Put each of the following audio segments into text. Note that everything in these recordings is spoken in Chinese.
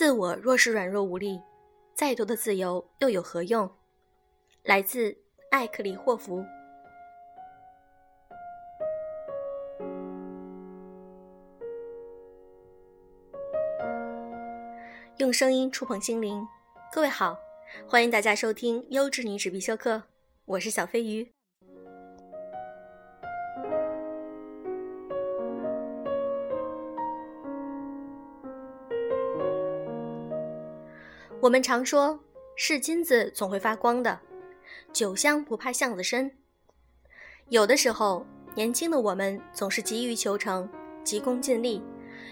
自我若是软弱无力，再多的自由又有何用？来自艾克里霍夫。用声音触碰心灵，各位好，欢迎大家收听优质女子必修课，我是小飞鱼。我们常说，是金子总会发光的，酒香不怕巷子深。有的时候，年轻的我们总是急于求成，急功近利，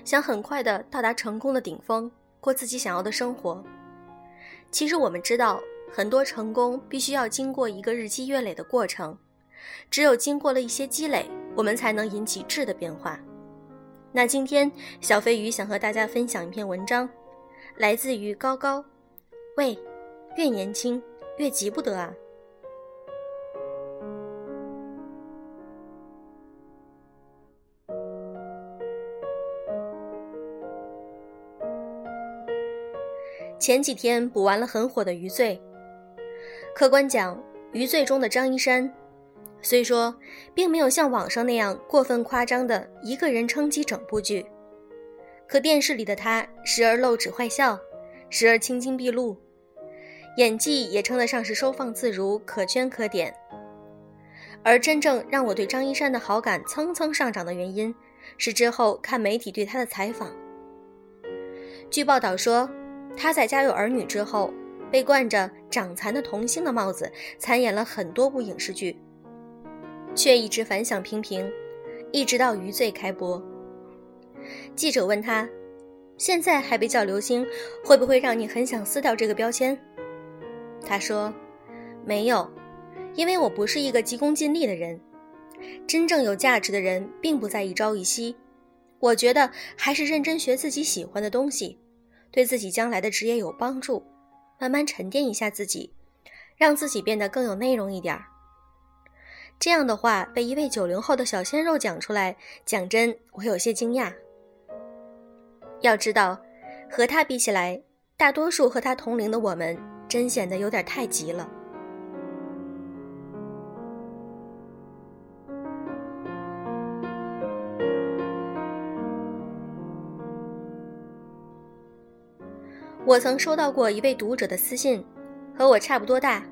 想很快的到达成功的顶峰。过自己想要的生活。其实我们知道，很多成功必须要经过一个日积月累的过程，只有经过了一些积累，我们才能引起质的变化。那今天，小飞鱼想和大家分享一篇文章，来自于高高。喂，越年轻越急不得啊！前几天补完了很火的《余罪》，客观讲，《余罪》中的张一山，虽说并没有像网上那样过分夸张的一个人撑起整部剧，可电视里的他时而露齿坏笑，时而青筋毕露，演技也称得上是收放自如，可圈可点。而真正让我对张一山的好感蹭蹭上涨的原因，是之后看媒体对他的采访。据报道说。他在家有儿女之后，被冠着长残的童星的帽子，参演了很多部影视剧，却一直反响平平，一直到《余罪》开播。记者问他：“现在还被叫流星，会不会让你很想撕掉这个标签？”他说：“没有，因为我不是一个急功近利的人。真正有价值的人并不在一朝一夕，我觉得还是认真学自己喜欢的东西。”对自己将来的职业有帮助，慢慢沉淀一下自己，让自己变得更有内容一点儿。这样的话被一位九零后的小鲜肉讲出来，讲真，我有些惊讶。要知道，和他比起来，大多数和他同龄的我们，真显得有点太急了。我曾收到过一位读者的私信，和我差不多大。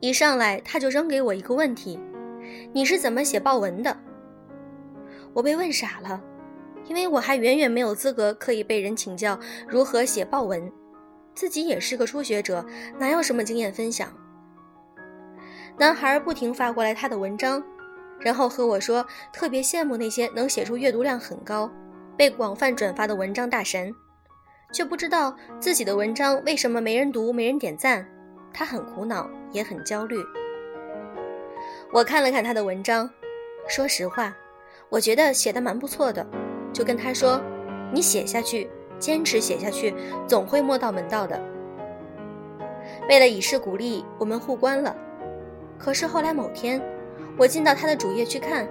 一上来他就扔给我一个问题：“你是怎么写报文的？”我被问傻了，因为我还远远没有资格可以被人请教如何写报文，自己也是个初学者，哪有什么经验分享。男孩不停发过来他的文章，然后和我说特别羡慕那些能写出阅读量很高、被广泛转发的文章大神。却不知道自己的文章为什么没人读、没人点赞，他很苦恼，也很焦虑。我看了看他的文章，说实话，我觉得写的蛮不错的，就跟他说：“你写下去，坚持写下去，总会摸到门道的。”为了以示鼓励，我们互关了。可是后来某天，我进到他的主页去看，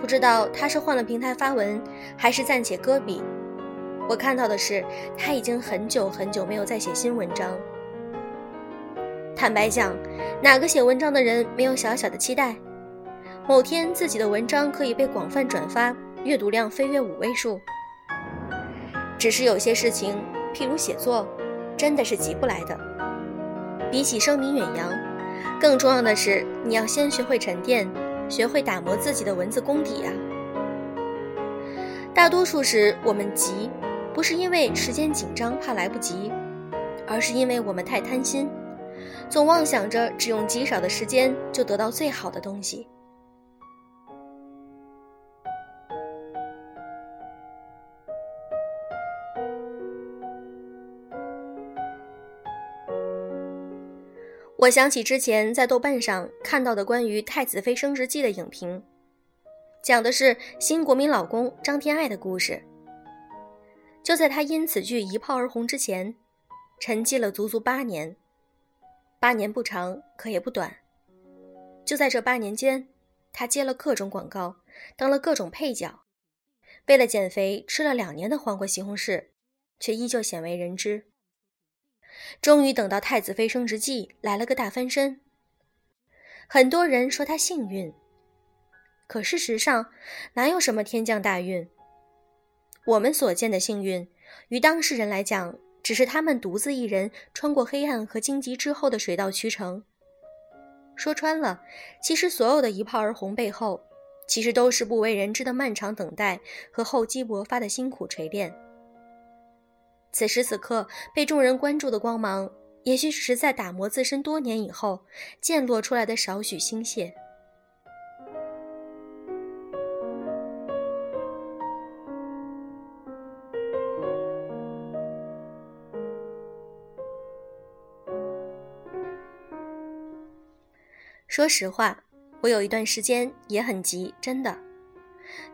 不知道他是换了平台发文，还是暂且搁笔。我看到的是，他已经很久很久没有再写新文章。坦白讲，哪个写文章的人没有小小的期待？某天自己的文章可以被广泛转发，阅读量飞跃五位数。只是有些事情，譬如写作，真的是急不来的。比起声名远扬，更重要的是你要先学会沉淀，学会打磨自己的文字功底啊。大多数时我们急。不是因为时间紧张怕来不及，而是因为我们太贪心，总妄想着只用极少的时间就得到最好的东西。我想起之前在豆瓣上看到的关于《太子妃升职记》的影评，讲的是新国民老公张天爱的故事。就在他因此剧一炮而红之前，沉寂了足足八年。八年不长，可也不短。就在这八年间，他接了各种广告，当了各种配角。为了减肥，吃了两年的黄瓜西红柿，却依旧鲜为人知。终于等到太子妃升职记来了个大翻身，很多人说他幸运，可事实上哪有什么天降大运？我们所见的幸运，于当事人来讲，只是他们独自一人穿过黑暗和荆棘之后的水到渠成。说穿了，其实所有的一炮而红背后，其实都是不为人知的漫长等待和厚积薄发的辛苦锤炼。此时此刻被众人关注的光芒，也许只是在打磨自身多年以后渐落出来的少许星屑。说实话，我有一段时间也很急，真的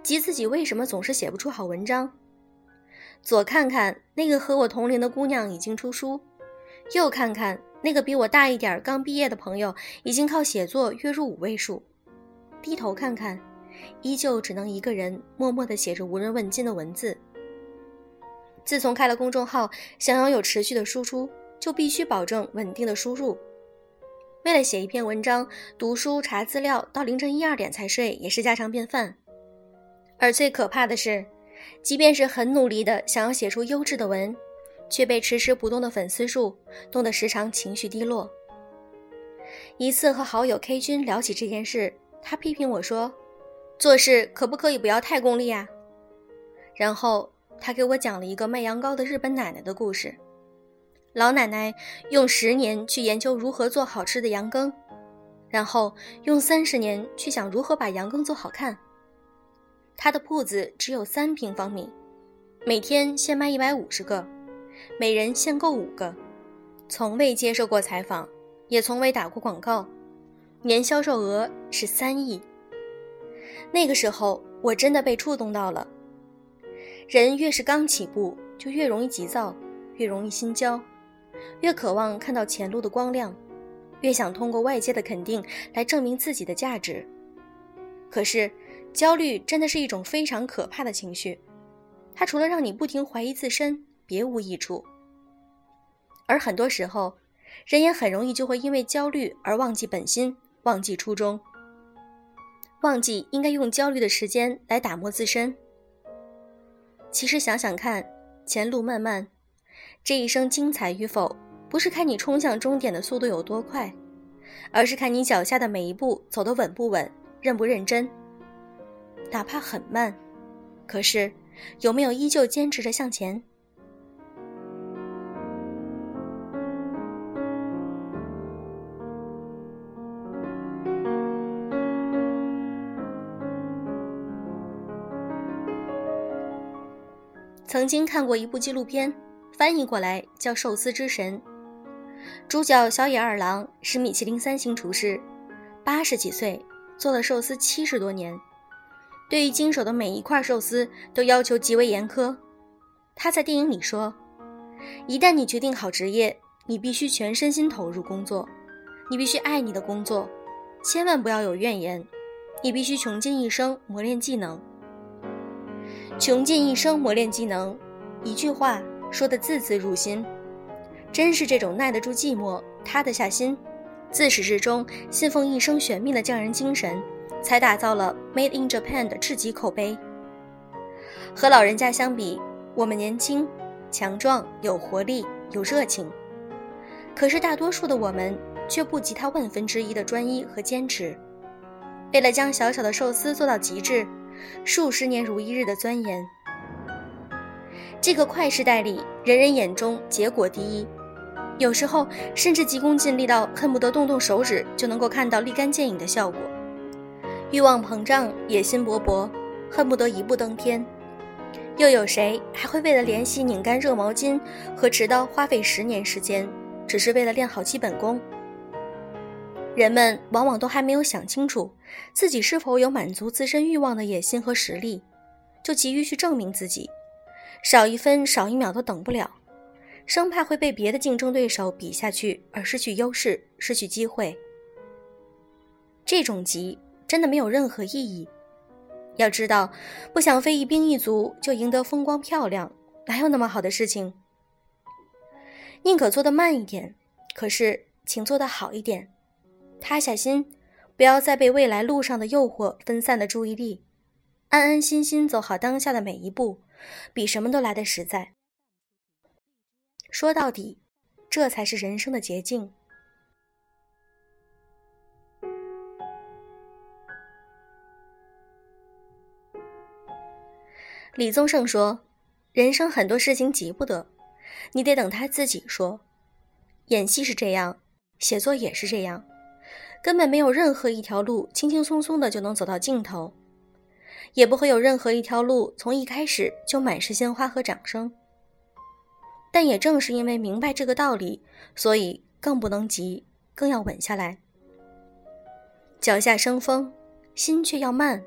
急自己为什么总是写不出好文章。左看看那个和我同龄的姑娘已经出书，右看看那个比我大一点刚毕业的朋友已经靠写作月入五位数，低头看看，依旧只能一个人默默地写着无人问津的文字。自从开了公众号，想要有持续的输出，就必须保证稳定的输入。为了写一篇文章，读书查资料到凌晨一二点才睡也是家常便饭。而最可怕的是，即便是很努力的想要写出优质的文，却被迟迟不动的粉丝数弄得时常情绪低落。一次和好友 K 君聊起这件事，他批评我说：“做事可不可以不要太功利啊？”然后他给我讲了一个卖羊羔的日本奶奶的故事。老奶奶用十年去研究如何做好吃的羊羹，然后用三十年去想如何把羊羹做好看。他的铺子只有三平方米，每天限卖一百五十个，每人限购五个，从未接受过采访，也从未打过广告，年销售额是三亿。那个时候我真的被触动到了。人越是刚起步，就越容易急躁，越容易心焦。越渴望看到前路的光亮，越想通过外界的肯定来证明自己的价值。可是，焦虑真的是一种非常可怕的情绪，它除了让你不停怀疑自身，别无益处。而很多时候，人也很容易就会因为焦虑而忘记本心，忘记初衷，忘记应该用焦虑的时间来打磨自身。其实想想看，前路漫漫。这一生精彩与否，不是看你冲向终点的速度有多快，而是看你脚下的每一步走得稳不稳、认不认真。哪怕很慢，可是有没有依旧坚持着向前？曾经看过一部纪录片。翻译过来叫寿司之神。主角小野二郎是米其林三星厨师，八十几岁做了寿司七十多年，对于经手的每一块寿司都要求极为严苛。他在电影里说：“一旦你决定好职业，你必须全身心投入工作，你必须爱你的工作，千万不要有怨言，你必须穷尽一生磨练技能，穷尽一生磨练技能。”一句话。说的字字入心，真是这种耐得住寂寞、塌得下心，自始至终信奉一生玄命的匠人精神，才打造了 Made in Japan 的至极口碑。和老人家相比，我们年轻、强壮、有活力、有热情，可是大多数的我们却不及他万分之一的专一和坚持。为了将小小的寿司做到极致，数十年如一日的钻研。这个快时代里，人人眼中结果第一，有时候甚至急功近利到恨不得动动手指就能够看到立竿见影的效果。欲望膨胀，野心勃勃，恨不得一步登天。又有谁还会为了联系拧干热毛巾和持刀花费十年时间，只是为了练好基本功？人们往往都还没有想清楚自己是否有满足自身欲望的野心和实力，就急于去证明自己。少一分少一秒都等不了，生怕会被别的竞争对手比下去而失去优势、失去机会。这种急真的没有任何意义。要知道，不想非一兵一卒就赢得风光漂亮，哪有那么好的事情？宁可做得慢一点，可是请做得好一点。塌下心，不要再被未来路上的诱惑分散了注意力，安安心心走好当下的每一步，比什么都来得实在。说到底，这才是人生的捷径。李宗盛说：“人生很多事情急不得，你得等他自己说。演戏是这样，写作也是这样，根本没有任何一条路轻轻松松的就能走到尽头，也不会有任何一条路从一开始就满是鲜花和掌声。但也正是因为明白这个道理，所以更不能急，更要稳下来。脚下生风，心却要慢，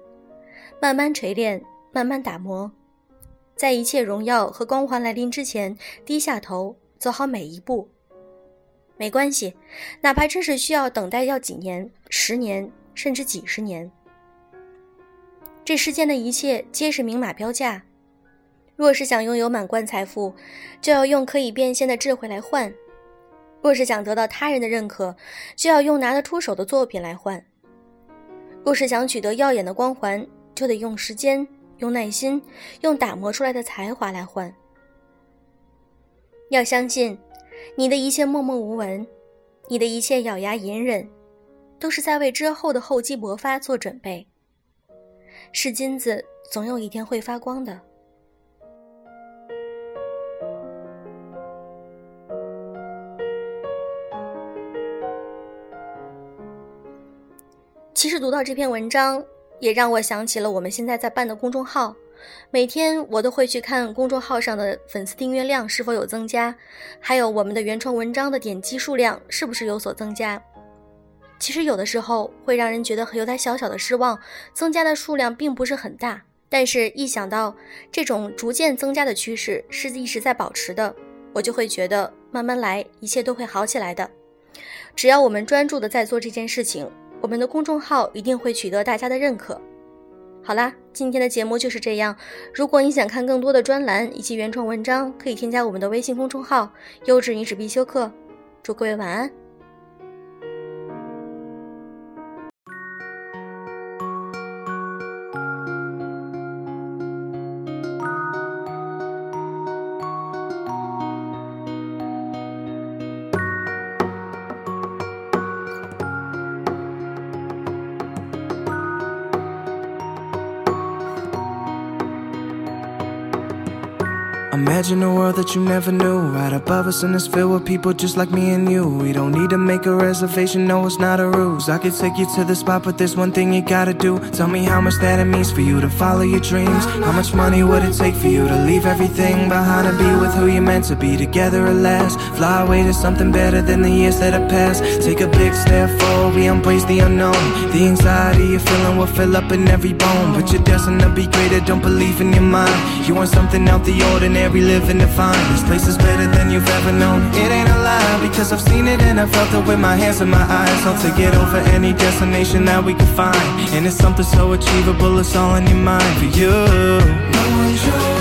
慢慢锤炼。”慢慢打磨，在一切荣耀和光环来临之前，低下头，走好每一步。没关系，哪怕真是需要等待要几年、十年，甚至几十年。这世间的一切皆是明码标价。若是想拥有满贯财富，就要用可以变现的智慧来换；若是想得到他人的认可，就要用拿得出手的作品来换；若是想取得耀眼的光环，就得用时间。用耐心，用打磨出来的才华来换。要相信，你的一切默默无闻，你的一切咬牙隐忍，都是在为之后的厚积薄发做准备。是金子，总有一天会发光的。其实读到这篇文章。也让我想起了我们现在在办的公众号，每天我都会去看公众号上的粉丝订阅量是否有增加，还有我们的原创文章的点击数量是不是有所增加。其实有的时候会让人觉得有点小小的失望，增加的数量并不是很大，但是一想到这种逐渐增加的趋势是一直在保持的，我就会觉得慢慢来，一切都会好起来的。只要我们专注的在做这件事情。我们的公众号一定会取得大家的认可。好啦，今天的节目就是这样。如果你想看更多的专栏以及原创文章，可以添加我们的微信公众号“优质女子必修课”。祝各位晚安。Imagine a world that you never knew. Right above us, and it's filled with people just like me and you. We don't need to make a reservation, no, it's not a ruse. I could take you to the spot, but there's one thing you gotta do. Tell me how much that it means for you to follow your dreams. How much money would it take for you to leave everything behind and be with who you're meant to be together at last? Fly away to something better than the years that have passed. Take a big step forward, we embrace the unknown. The anxiety you're feeling will fill up in every bone. But you're destined to be greater, don't believe in your mind. You want something out the ordinary ordinary living to find This place is better than you've ever known. It ain't a lie because I've seen it and I felt it with my hands and my eyes. I'll take it over any destination that we can find. And it's something so achievable, it's all in your mind for you. No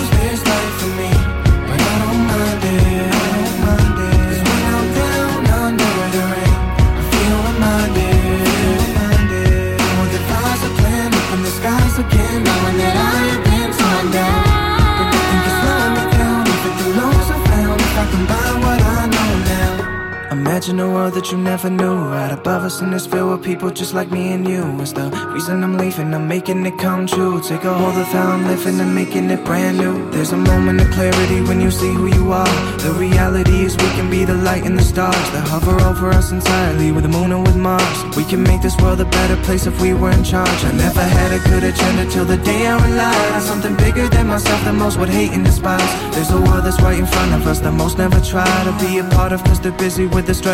Imagine a world that you never knew. Right above us in this field with people just like me and you. It's the reason I'm leaving, I'm making it come true. Take a hold of how I'm living and making it brand new. There's a moment of clarity when you see who you are. The reality is we can be the light and the stars That hover over us entirely with the moon and with Mars. We can make this world a better place if we were in charge. I never had a good agenda till the day I relied On something bigger than myself that most would hate and despise. There's a world that's right in front of us that most never try to be a part of Cause they're busy with this stress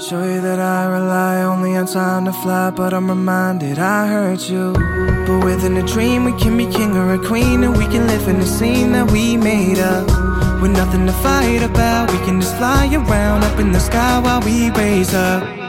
show you that I rely only on time to fly. But I'm reminded I hurt you. But within a dream, we can be king or a queen, and we can live in the scene that we made up. With nothing to fight about, we can just fly around up in the sky while we raise up.